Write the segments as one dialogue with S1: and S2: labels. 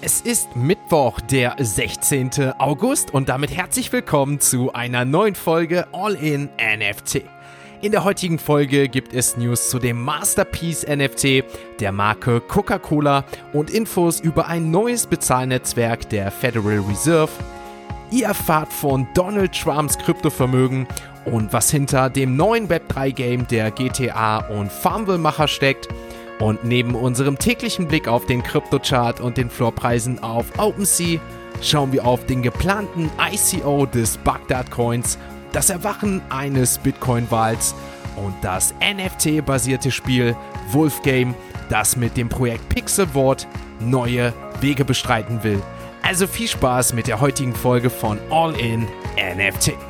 S1: Es ist Mittwoch, der 16. August und damit herzlich willkommen zu einer neuen Folge All in NFT. In der heutigen Folge gibt es News zu dem Masterpiece NFT der Marke Coca-Cola und Infos über ein neues Bezahlnetzwerk der Federal Reserve. Ihr erfahrt von Donald Trumps Kryptovermögen und was hinter dem neuen Web3-Game der GTA und Farmville-Macher steckt – und neben unserem täglichen Blick auf den Kryptochart und den Floorpreisen auf OpenSea schauen wir auf den geplanten ICO des Bagdad Coins, das Erwachen eines Bitcoin-Wals und das NFT-basierte Spiel Wolf Game, das mit dem Projekt Pixelwort neue Wege bestreiten will. Also viel Spaß mit der heutigen Folge von All in NFT.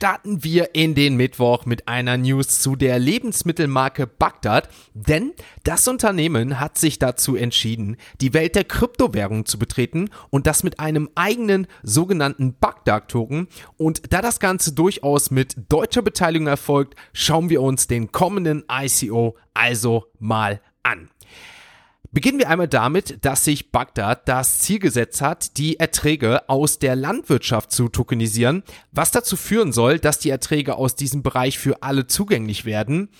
S1: Starten wir in den Mittwoch mit einer News zu der Lebensmittelmarke Bagdad, denn das Unternehmen hat sich dazu entschieden, die Welt der Kryptowährung zu betreten und das mit einem eigenen sogenannten Bagdad-Token. Und da das Ganze durchaus mit deutscher Beteiligung erfolgt, schauen wir uns den kommenden ICO also mal an. Beginnen wir einmal damit, dass sich Bagdad das Ziel gesetzt hat, die Erträge aus der Landwirtschaft zu tokenisieren, was dazu führen soll, dass die Erträge aus diesem Bereich für alle zugänglich werden.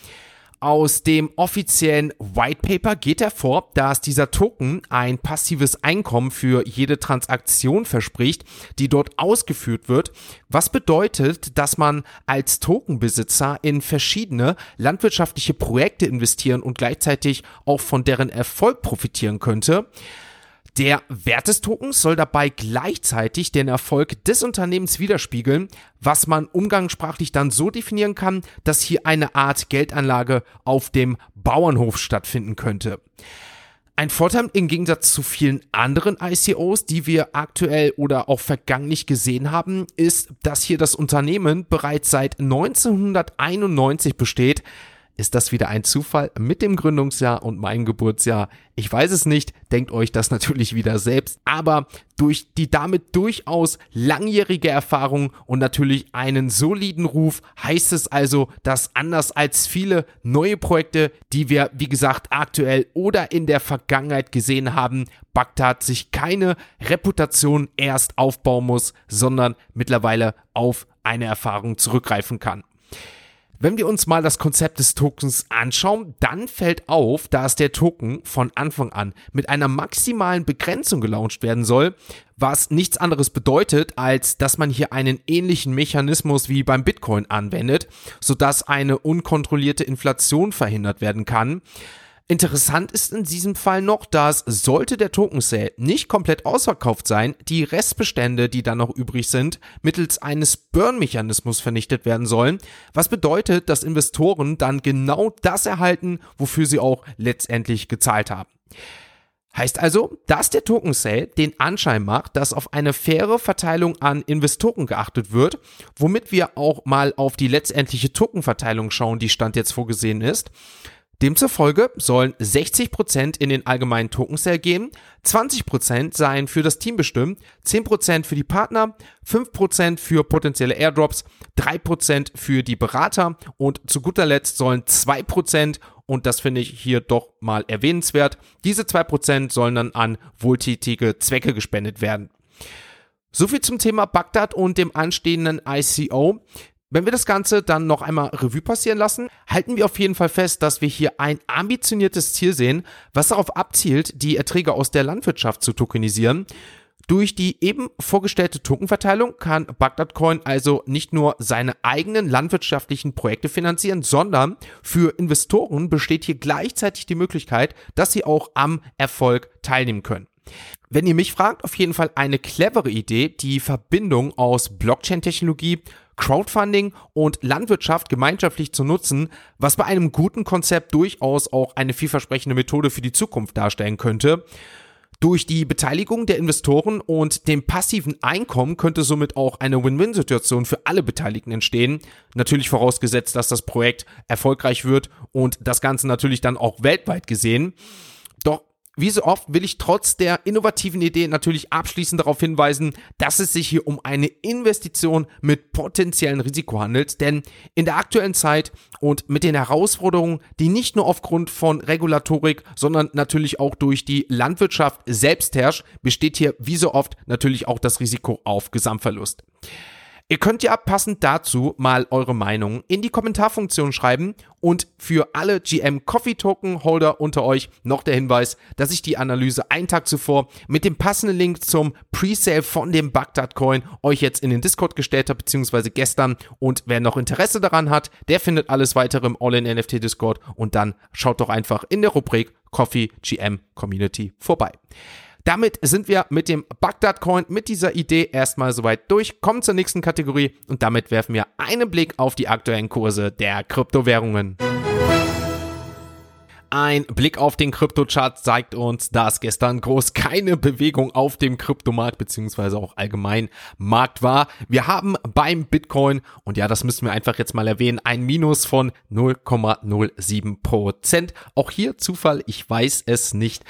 S1: Aus dem offiziellen White Paper geht hervor, dass dieser Token ein passives Einkommen für jede Transaktion verspricht, die dort ausgeführt wird, was bedeutet, dass man als Tokenbesitzer in verschiedene landwirtschaftliche Projekte investieren und gleichzeitig auch von deren Erfolg profitieren könnte. Der Wert des Tokens soll dabei gleichzeitig den Erfolg des Unternehmens widerspiegeln, was man umgangssprachlich dann so definieren kann, dass hier eine Art Geldanlage auf dem Bauernhof stattfinden könnte. Ein Vorteil im Gegensatz zu vielen anderen ICOs, die wir aktuell oder auch verganglich gesehen haben, ist, dass hier das Unternehmen bereits seit 1991 besteht, ist das wieder ein Zufall mit dem Gründungsjahr und meinem Geburtsjahr? Ich weiß es nicht, denkt euch das natürlich wieder selbst, aber durch die damit durchaus langjährige Erfahrung und natürlich einen soliden Ruf heißt es also, dass anders als viele neue Projekte, die wir wie gesagt aktuell oder in der Vergangenheit gesehen haben, Bagdad sich keine Reputation erst aufbauen muss, sondern mittlerweile auf eine Erfahrung zurückgreifen kann. Wenn wir uns mal das Konzept des Tokens anschauen, dann fällt auf, dass der Token von Anfang an mit einer maximalen Begrenzung gelauncht werden soll, was nichts anderes bedeutet, als dass man hier einen ähnlichen Mechanismus wie beim Bitcoin anwendet, sodass eine unkontrollierte Inflation verhindert werden kann. Interessant ist in diesem Fall noch, dass sollte der Token Sale nicht komplett ausverkauft sein, die Restbestände, die dann noch übrig sind, mittels eines Burn-Mechanismus vernichtet werden sollen, was bedeutet, dass Investoren dann genau das erhalten, wofür sie auch letztendlich gezahlt haben. Heißt also, dass der Token Sale den Anschein macht, dass auf eine faire Verteilung an Investoren geachtet wird, womit wir auch mal auf die letztendliche Tokenverteilung schauen, die Stand jetzt vorgesehen ist. Demzufolge sollen 60% in den allgemeinen Token Sale gehen, 20% seien für das Team bestimmt, 10% für die Partner, 5% für potenzielle Airdrops, 3% für die Berater und zu guter Letzt sollen 2% und das finde ich hier doch mal erwähnenswert. Diese 2% sollen dann an wohltätige Zwecke gespendet werden. Soviel zum Thema Bagdad und dem anstehenden ICO. Wenn wir das Ganze dann noch einmal Revue passieren lassen, halten wir auf jeden Fall fest, dass wir hier ein ambitioniertes Ziel sehen, was darauf abzielt, die Erträge aus der Landwirtschaft zu tokenisieren. Durch die eben vorgestellte Tokenverteilung kann Bagdad Coin also nicht nur seine eigenen landwirtschaftlichen Projekte finanzieren, sondern für Investoren besteht hier gleichzeitig die Möglichkeit, dass sie auch am Erfolg teilnehmen können. Wenn ihr mich fragt, auf jeden Fall eine clevere Idee, die Verbindung aus Blockchain-Technologie, Crowdfunding und Landwirtschaft gemeinschaftlich zu nutzen, was bei einem guten Konzept durchaus auch eine vielversprechende Methode für die Zukunft darstellen könnte. Durch die Beteiligung der Investoren und dem passiven Einkommen könnte somit auch eine Win-Win-Situation für alle Beteiligten entstehen. Natürlich vorausgesetzt, dass das Projekt erfolgreich wird und das Ganze natürlich dann auch weltweit gesehen. Wie so oft will ich trotz der innovativen Idee natürlich abschließend darauf hinweisen, dass es sich hier um eine Investition mit potenziellen Risiko handelt, denn in der aktuellen Zeit und mit den Herausforderungen, die nicht nur aufgrund von Regulatorik, sondern natürlich auch durch die Landwirtschaft selbst herrscht, besteht hier wie so oft natürlich auch das Risiko auf Gesamtverlust. Ihr könnt ja passend dazu mal eure Meinung in die Kommentarfunktion schreiben und für alle GM Coffee Token Holder unter euch noch der Hinweis, dass ich die Analyse einen Tag zuvor mit dem passenden Link zum Presale von dem Bagdad Coin euch jetzt in den Discord gestellt habe, beziehungsweise gestern. Und wer noch Interesse daran hat, der findet alles weitere im All-in NFT Discord und dann schaut doch einfach in der Rubrik Coffee GM Community vorbei. Damit sind wir mit dem Bagdad Coin, mit dieser Idee erstmal soweit durch, kommen zur nächsten Kategorie und damit werfen wir einen Blick auf die aktuellen Kurse der Kryptowährungen. Ein Blick auf den Kryptochart zeigt uns, dass gestern groß keine Bewegung auf dem Kryptomarkt beziehungsweise auch allgemein Markt war. Wir haben beim Bitcoin, und ja, das müssen wir einfach jetzt mal erwähnen, ein Minus von 0,07 Prozent. Auch hier Zufall, ich weiß es nicht.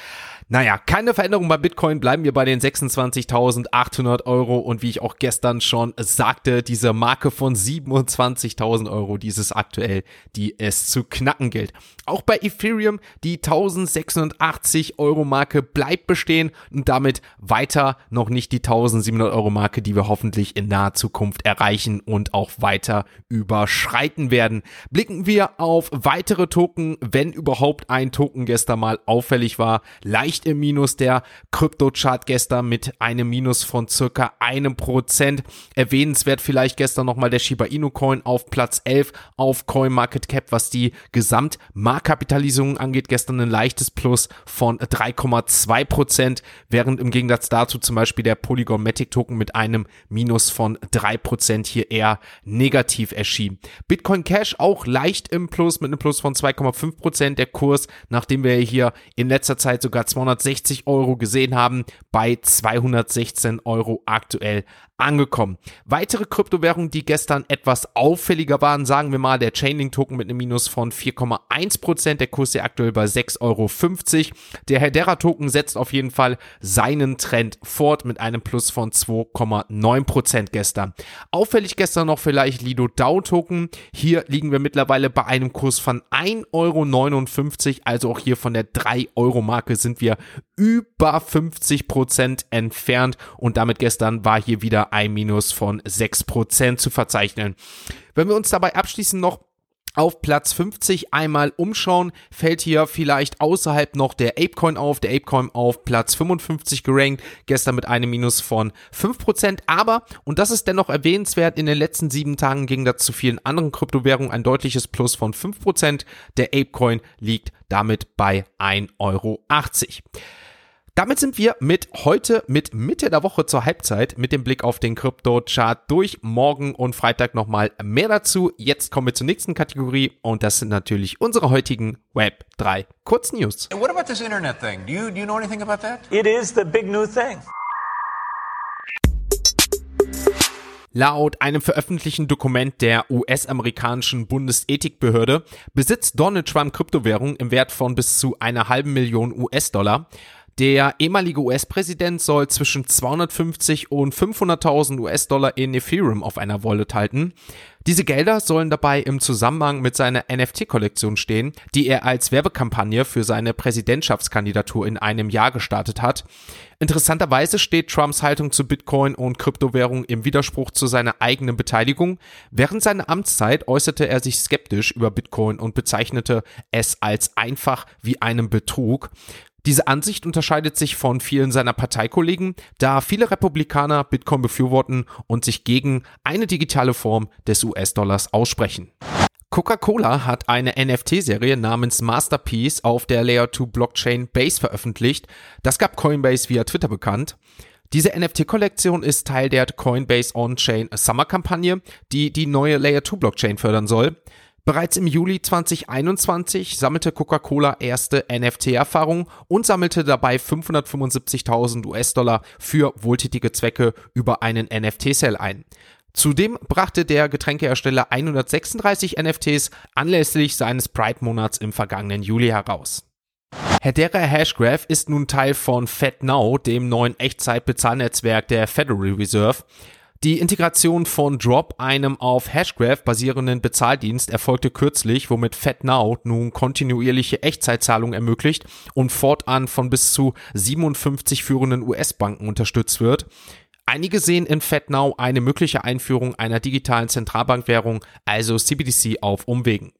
S1: Naja, keine Veränderung bei Bitcoin, bleiben wir bei den 26.800 Euro und wie ich auch gestern schon sagte, diese Marke von 27.000 Euro, dieses aktuell, die es zu knacken gilt. Auch bei Ethereum, die 1086 Euro Marke bleibt bestehen und damit weiter noch nicht die 1700 Euro Marke, die wir hoffentlich in naher Zukunft erreichen und auch weiter überschreiten werden. Blicken wir auf weitere Token, wenn überhaupt ein Token gestern mal auffällig war, leicht leicht im Minus. Der Kryptochart gestern mit einem Minus von circa einem Prozent. Erwähnenswert vielleicht gestern nochmal der Shiba Inu Coin auf Platz 11 auf CoinMarketCap, was die Gesamtmarktkapitalisierung angeht. Gestern ein leichtes Plus von 3,2 Prozent, während im Gegensatz dazu zum Beispiel der Polygon Matic Token mit einem Minus von 3 Prozent hier eher negativ erschien. Bitcoin Cash auch leicht im Plus mit einem Plus von 2,5 Prozent. Der Kurs, nachdem wir hier in letzter Zeit sogar 200 260 Euro gesehen haben, bei 216 Euro aktuell angekommen. Weitere Kryptowährungen, die gestern etwas auffälliger waren, sagen wir mal der Chainlink-Token mit einem Minus von 4,1%, der Kurs ist aktuell bei 6,50 Euro. Der Hedera-Token setzt auf jeden Fall seinen Trend fort mit einem Plus von 2,9% gestern. Auffällig gestern noch vielleicht Lido DAO-Token. Hier liegen wir mittlerweile bei einem Kurs von 1,59 Euro, also auch hier von der 3-Euro-Marke sind wir über 50% entfernt und damit gestern war hier wieder ein Minus von 6% zu verzeichnen. Wenn wir uns dabei abschließend noch auf Platz 50 einmal umschauen, fällt hier vielleicht außerhalb noch der Apecoin auf. Der Apecoin auf Platz 55 gerankt, gestern mit einem Minus von 5%. Aber, und das ist dennoch erwähnenswert, in den letzten sieben Tagen ging das zu vielen anderen Kryptowährungen ein deutliches Plus von 5%. Der Apecoin liegt damit bei 1,80 Euro. Damit sind wir mit heute, mit Mitte der Woche zur Halbzeit, mit dem Blick auf den Krypto-Chart durch. Morgen und Freitag nochmal mehr dazu. Jetzt kommen wir zur nächsten Kategorie und das sind natürlich unsere heutigen Web 3 Kurznews. What about this Internet thing? Do you, do you know anything about that? It is the big new thing. Laut einem veröffentlichten Dokument der US-amerikanischen Bundesethikbehörde besitzt Donald Trump Kryptowährungen im Wert von bis zu einer halben Million US-Dollar. Der ehemalige US-Präsident soll zwischen 250 und 500.000 US-Dollar in Ethereum auf einer Wallet halten. Diese Gelder sollen dabei im Zusammenhang mit seiner NFT-Kollektion stehen, die er als Werbekampagne für seine Präsidentschaftskandidatur in einem Jahr gestartet hat. Interessanterweise steht Trumps Haltung zu Bitcoin und Kryptowährung im Widerspruch zu seiner eigenen Beteiligung. Während seiner Amtszeit äußerte er sich skeptisch über Bitcoin und bezeichnete es als einfach wie einem Betrug. Diese Ansicht unterscheidet sich von vielen seiner Parteikollegen, da viele Republikaner Bitcoin befürworten und sich gegen eine digitale Form des US-Dollars aussprechen. Coca-Cola hat eine NFT-Serie namens Masterpiece auf der Layer 2 Blockchain Base veröffentlicht. Das gab Coinbase via Twitter bekannt. Diese NFT-Kollektion ist Teil der Coinbase On-Chain Summer-Kampagne, die die neue Layer 2 Blockchain fördern soll. Bereits im Juli 2021 sammelte Coca-Cola erste NFT-Erfahrungen und sammelte dabei 575.000 US-Dollar für wohltätige Zwecke über einen NFT-Sale ein. Zudem brachte der Getränkehersteller 136 NFTs anlässlich seines Pride-Monats im vergangenen Juli heraus. Hedera Hashgraph ist nun Teil von FedNow, dem neuen Echtzeit-Bezahlnetzwerk der Federal Reserve. Die Integration von Drop, einem auf Hashgraph basierenden Bezahldienst, erfolgte kürzlich, womit FedNow nun kontinuierliche Echtzeitzahlungen ermöglicht und fortan von bis zu 57 führenden US-Banken unterstützt wird. Einige sehen in FedNow eine mögliche Einführung einer digitalen Zentralbankwährung, also CBDC, auf Umwegen.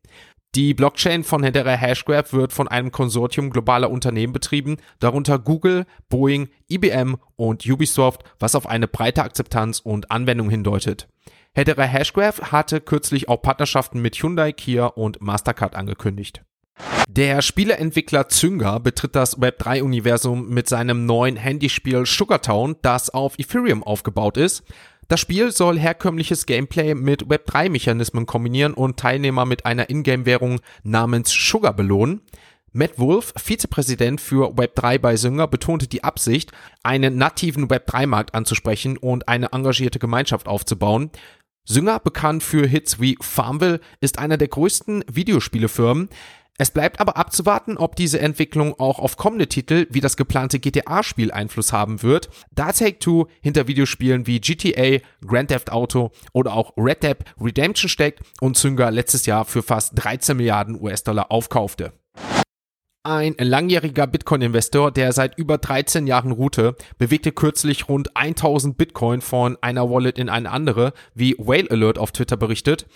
S1: Die Blockchain von Hedera Hashgraph wird von einem Konsortium globaler Unternehmen betrieben, darunter Google, Boeing, IBM und Ubisoft, was auf eine breite Akzeptanz und Anwendung hindeutet. Hedera Hashgraph hatte kürzlich auch Partnerschaften mit Hyundai, Kia und Mastercard angekündigt. Der Spieleentwickler Zynga betritt das Web3-Universum mit seinem neuen Handyspiel Sugartown, das auf Ethereum aufgebaut ist. Das Spiel soll herkömmliches Gameplay mit Web3-Mechanismen kombinieren und Teilnehmer mit einer Ingame-Währung namens Sugar belohnen. Matt Wolf, Vizepräsident für Web3 bei Synger, betonte die Absicht, einen nativen Web3-Markt anzusprechen und eine engagierte Gemeinschaft aufzubauen. Synger, bekannt für Hits wie Farmville, ist einer der größten Videospielefirmen. Es bleibt aber abzuwarten, ob diese Entwicklung auch auf kommende Titel wie das geplante GTA-Spiel Einfluss haben wird, da Take-Two hinter Videospielen wie GTA, Grand Theft Auto oder auch Red Dead Redemption steckt und Zynga letztes Jahr für fast 13 Milliarden US-Dollar aufkaufte. Ein langjähriger Bitcoin-Investor, der seit über 13 Jahren ruhte, bewegte kürzlich rund 1000 Bitcoin von einer Wallet in eine andere, wie Whale Alert auf Twitter berichtet.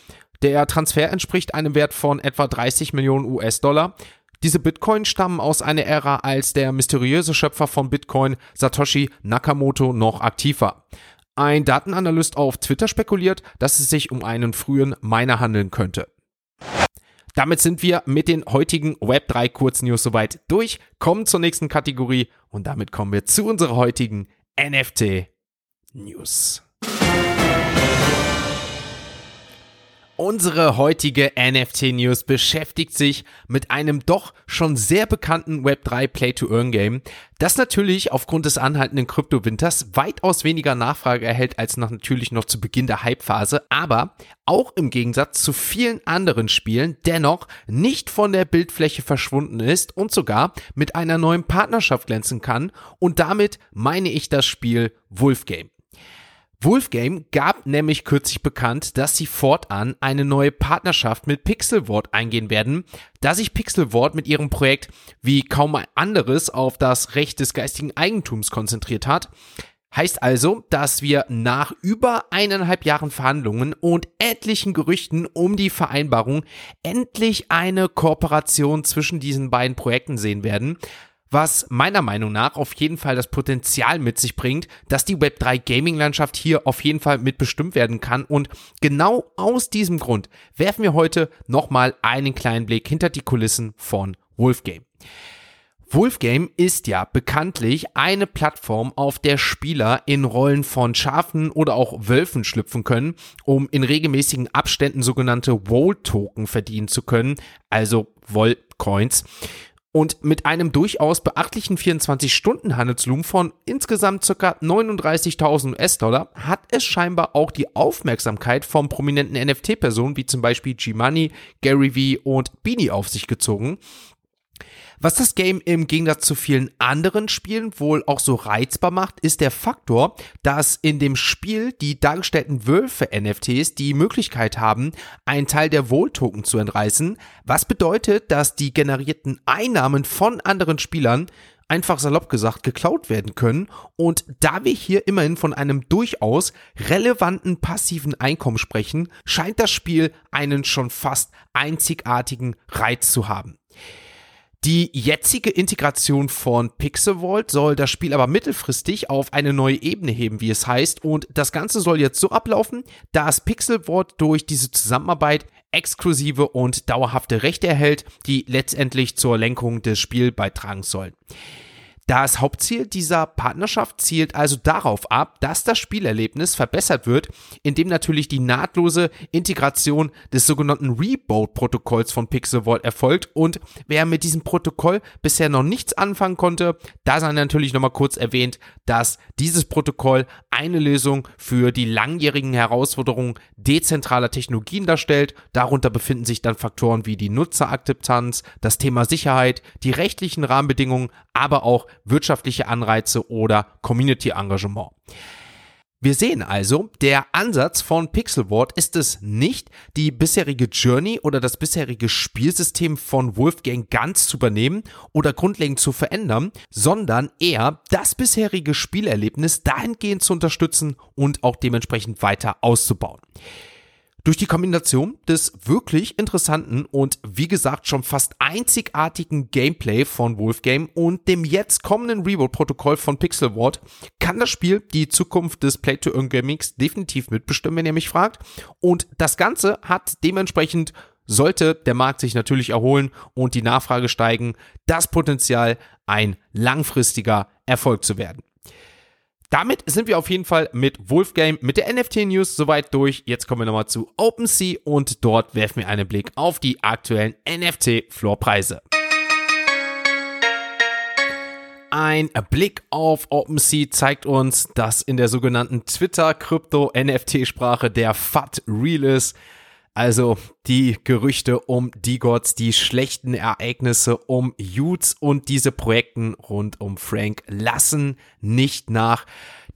S1: Der Transfer entspricht einem Wert von etwa 30 Millionen US-Dollar. Diese Bitcoin stammen aus einer Ära, als der mysteriöse Schöpfer von Bitcoin, Satoshi Nakamoto, noch aktiv war. Ein Datenanalyst auf Twitter spekuliert, dass es sich um einen frühen Miner handeln könnte. Damit sind wir mit den heutigen Web3 Kurznews soweit durch, kommen zur nächsten Kategorie und damit kommen wir zu unserer heutigen NFT News. Unsere heutige NFT-News beschäftigt sich mit einem doch schon sehr bekannten Web3 Play-to-Earn-Game, das natürlich aufgrund des anhaltenden Kryptowinters weitaus weniger Nachfrage erhält als noch natürlich noch zu Beginn der Hype-Phase, aber auch im Gegensatz zu vielen anderen Spielen dennoch nicht von der Bildfläche verschwunden ist und sogar mit einer neuen Partnerschaft glänzen kann und damit meine ich das Spiel Wolf Game. Wolfgame gab nämlich kürzlich bekannt, dass sie fortan eine neue Partnerschaft mit Pixelwort eingehen werden, da sich Pixelwort mit ihrem Projekt wie kaum ein anderes auf das Recht des geistigen Eigentums konzentriert hat. Heißt also, dass wir nach über eineinhalb Jahren Verhandlungen und etlichen Gerüchten um die Vereinbarung endlich eine Kooperation zwischen diesen beiden Projekten sehen werden was meiner Meinung nach auf jeden Fall das Potenzial mit sich bringt, dass die Web3 Gaming Landschaft hier auf jeden Fall mitbestimmt werden kann und genau aus diesem Grund werfen wir heute nochmal einen kleinen Blick hinter die Kulissen von Wolfgame. Wolfgame ist ja bekanntlich eine Plattform, auf der Spieler in Rollen von Schafen oder auch Wölfen schlüpfen können, um in regelmäßigen Abständen sogenannte Wol-Token verdienen zu können, also Woll-Coins. Und mit einem durchaus beachtlichen 24-Stunden-Handelsvolumen von insgesamt ca. 39.000 US-Dollar hat es scheinbar auch die Aufmerksamkeit von prominenten NFT-Personen wie zum Beispiel G-Money, Gary V und Beanie auf sich gezogen. Was das Game im Gegensatz zu vielen anderen Spielen wohl auch so reizbar macht, ist der Faktor, dass in dem Spiel die dargestellten Wölfe-NFTs die Möglichkeit haben, einen Teil der Wohl-Token zu entreißen, was bedeutet, dass die generierten Einnahmen von anderen Spielern einfach salopp gesagt geklaut werden können. Und da wir hier immerhin von einem durchaus relevanten passiven Einkommen sprechen, scheint das Spiel einen schon fast einzigartigen Reiz zu haben. Die jetzige Integration von Pixelvault soll das Spiel aber mittelfristig auf eine neue Ebene heben, wie es heißt. Und das Ganze soll jetzt so ablaufen, dass Pixelvault durch diese Zusammenarbeit exklusive und dauerhafte Rechte erhält, die letztendlich zur Lenkung des Spiels beitragen sollen. Das Hauptziel dieser Partnerschaft zielt also darauf ab, dass das Spielerlebnis verbessert wird, indem natürlich die nahtlose Integration des sogenannten Reboot-Protokolls von Pixel Vault erfolgt. Und wer mit diesem Protokoll bisher noch nichts anfangen konnte, da sei natürlich nochmal kurz erwähnt, dass dieses Protokoll eine Lösung für die langjährigen Herausforderungen dezentraler Technologien darstellt. Darunter befinden sich dann Faktoren wie die Nutzerakzeptanz, das Thema Sicherheit, die rechtlichen Rahmenbedingungen, aber auch wirtschaftliche Anreize oder Community-Engagement. Wir sehen also, der Ansatz von Pixelward ist es nicht, die bisherige Journey oder das bisherige Spielsystem von Wolfgang ganz zu übernehmen oder grundlegend zu verändern, sondern eher das bisherige Spielerlebnis dahingehend zu unterstützen und auch dementsprechend weiter auszubauen. Durch die Kombination des wirklich interessanten und wie gesagt schon fast einzigartigen Gameplay von Wolfgame und dem jetzt kommenden Reboot-Protokoll von Pixel Ward kann das Spiel die Zukunft des Play-to-Earn-Gamings definitiv mitbestimmen, wenn ihr mich fragt. Und das Ganze hat dementsprechend sollte der Markt sich natürlich erholen und die Nachfrage steigen, das Potenzial, ein langfristiger Erfolg zu werden. Damit sind wir auf jeden Fall mit Wolfgame, mit der NFT-News soweit durch. Jetzt kommen wir nochmal zu OpenSea und dort werfen wir einen Blick auf die aktuellen NFT-Floorpreise. Ein Blick auf OpenSea zeigt uns, dass in der sogenannten Twitter-Krypto-NFT-Sprache der FAT real ist. Also die Gerüchte um die Gods, die schlechten Ereignisse um Utes und diese Projekten rund um Frank lassen nicht nach.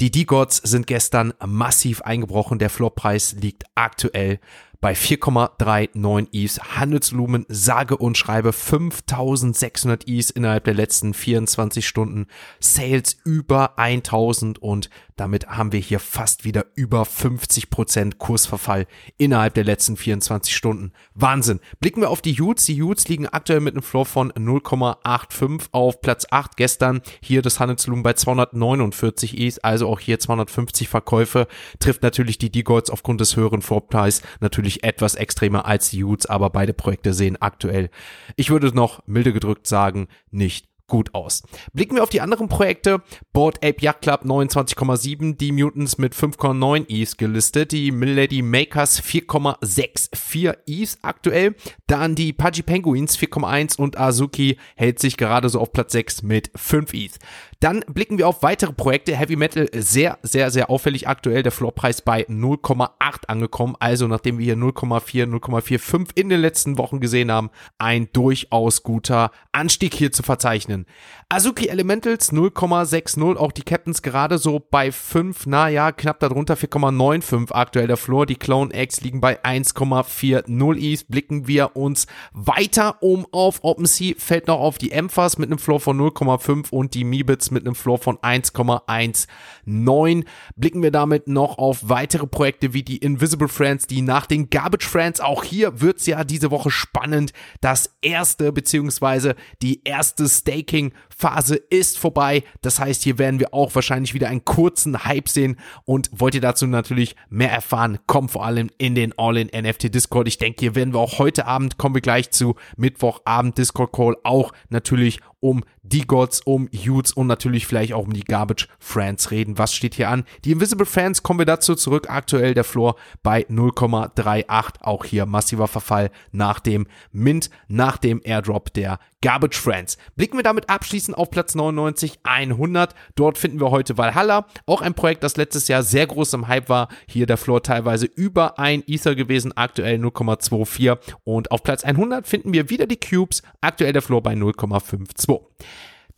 S1: Die D-Gods sind gestern massiv eingebrochen. Der Floorpreis liegt aktuell bei 4,39 Is. Handelsvolumen sage und schreibe 5600 Is innerhalb der letzten 24 Stunden. Sales über 1000 und damit haben wir hier fast wieder über 50% Kursverfall innerhalb der letzten 24 Stunden. Wahnsinn. Blicken wir auf die Utes. Die Utes liegen aktuell mit einem Floor von 0,85 auf Platz 8. Gestern hier das Handelsvolumen bei 249 Is, also auch hier 250 Verkäufe. Trifft natürlich die D-Golds aufgrund des höheren Floorpreis natürlich etwas extremer als die Utes, aber beide Projekte sehen aktuell, ich würde noch milde gedrückt sagen, nicht gut aus. Blicken wir auf die anderen Projekte. Board Ape Yacht Club 29,7, die Mutants mit 5,9 E's gelistet, die Milady Makers 4,64 E's aktuell, dann die Pudgy Penguins 4,1 und Azuki hält sich gerade so auf Platz 6 mit 5 E's. Dann blicken wir auf weitere Projekte. Heavy Metal sehr, sehr, sehr auffällig aktuell. Der Floorpreis bei 0,8 angekommen. Also nachdem wir hier 0,4, 0,45 in den letzten Wochen gesehen haben, ein durchaus guter Anstieg hier zu verzeichnen. Azuki Elementals 0,60. Auch die Captains gerade so bei 5, naja, knapp darunter 4,95 aktuell der Floor. Die Clone X liegen bei 1,40 Is. Blicken wir uns weiter um auf OpenSea. Fällt noch auf die Emphas mit einem Floor von 0,5 und die Mibits mit einem Floor von 1,19. Blicken wir damit noch auf weitere Projekte wie die Invisible Friends, die nach den Garbage Friends, auch hier wird's ja diese Woche spannend, das erste beziehungsweise die erste Staking Phase ist vorbei. Das heißt, hier werden wir auch wahrscheinlich wieder einen kurzen Hype sehen. Und wollt ihr dazu natürlich mehr erfahren, kommt vor allem in den All-in NFT Discord. Ich denke, hier werden wir auch heute Abend, kommen wir gleich zu Mittwochabend Discord Call, auch natürlich um die Gods, um Utes und natürlich vielleicht auch um die Garbage Friends reden. Was steht hier an? Die Invisible Fans kommen wir dazu zurück. Aktuell der Floor bei 0,38. Auch hier massiver Verfall nach dem Mint, nach dem Airdrop der Garbage Friends. Blicken wir damit abschließend auf Platz 99, 100. Dort finden wir heute Valhalla. Auch ein Projekt, das letztes Jahr sehr groß im Hype war. Hier der Floor teilweise über ein Ether gewesen. Aktuell 0,24. Und auf Platz 100 finden wir wieder die Cubes. Aktuell der Floor bei 0,52. 2.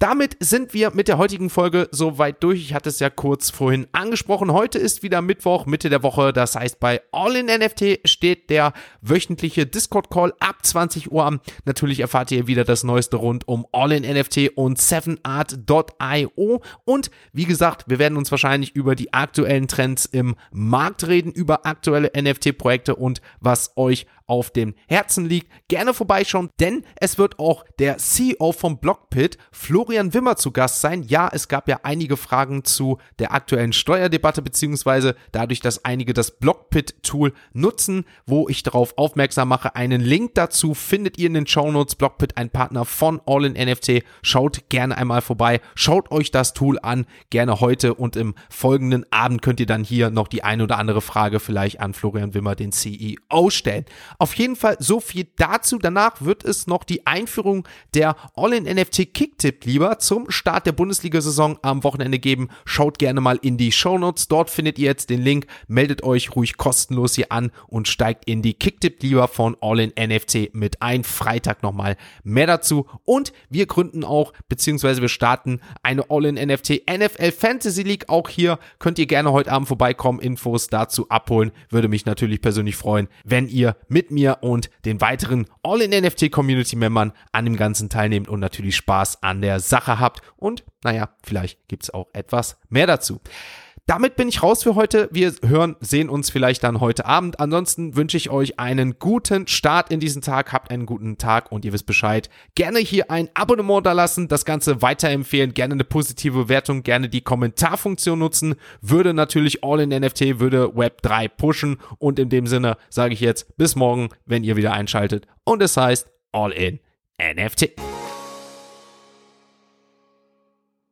S1: Damit sind wir mit der heutigen Folge soweit durch. Ich hatte es ja kurz vorhin angesprochen. Heute ist wieder Mittwoch, Mitte der Woche. Das heißt, bei All in NFT steht der wöchentliche Discord-Call ab 20 Uhr an. Natürlich erfahrt ihr wieder das Neueste rund um All in NFT und 7art.io. Und wie gesagt, wir werden uns wahrscheinlich über die aktuellen Trends im Markt reden, über aktuelle NFT-Projekte und was euch auf dem Herzen liegt, gerne vorbeischauen, denn es wird auch der CEO vom Blockpit, Florian Wimmer, zu Gast sein. Ja, es gab ja einige Fragen zu der aktuellen Steuerdebatte, beziehungsweise dadurch, dass einige das Blockpit-Tool nutzen, wo ich darauf aufmerksam mache. Einen Link dazu findet ihr in den Shownotes. Blockpit, ein Partner von All in NFT. Schaut gerne einmal vorbei. Schaut euch das Tool an. Gerne heute und im folgenden Abend könnt ihr dann hier noch die ein oder andere Frage vielleicht an Florian Wimmer, den CEO, stellen. Auf jeden Fall so viel dazu. Danach wird es noch die Einführung der All-in-NFT Kicktipp lieber zum Start der Bundesliga-Saison am Wochenende geben. Schaut gerne mal in die Show. Dort findet ihr jetzt den Link. Meldet euch ruhig kostenlos hier an und steigt in die Kicktipp lieber von All-in-NFT mit ein. Freitag nochmal mehr dazu. Und wir gründen auch, beziehungsweise wir starten eine All-in-NFT NFL Fantasy League. Auch hier könnt ihr gerne heute Abend vorbeikommen, Infos dazu abholen. Würde mich natürlich persönlich freuen, wenn ihr mit mir und den weiteren All-in-NFT Community Membern an dem Ganzen teilnehmt und natürlich Spaß an der Sache habt. Und naja, vielleicht gibt es auch etwas mehr dazu. Damit bin ich raus für heute. Wir hören, sehen uns vielleicht dann heute Abend. Ansonsten wünsche ich euch einen guten Start in diesen Tag. Habt einen guten Tag und ihr wisst Bescheid. Gerne hier ein Abonnement da lassen, das Ganze weiterempfehlen, gerne eine positive Bewertung, gerne die Kommentarfunktion nutzen. Würde natürlich All in NFT, würde Web 3 pushen. Und in dem Sinne sage ich jetzt bis morgen, wenn ihr wieder einschaltet. Und es heißt All in NFT.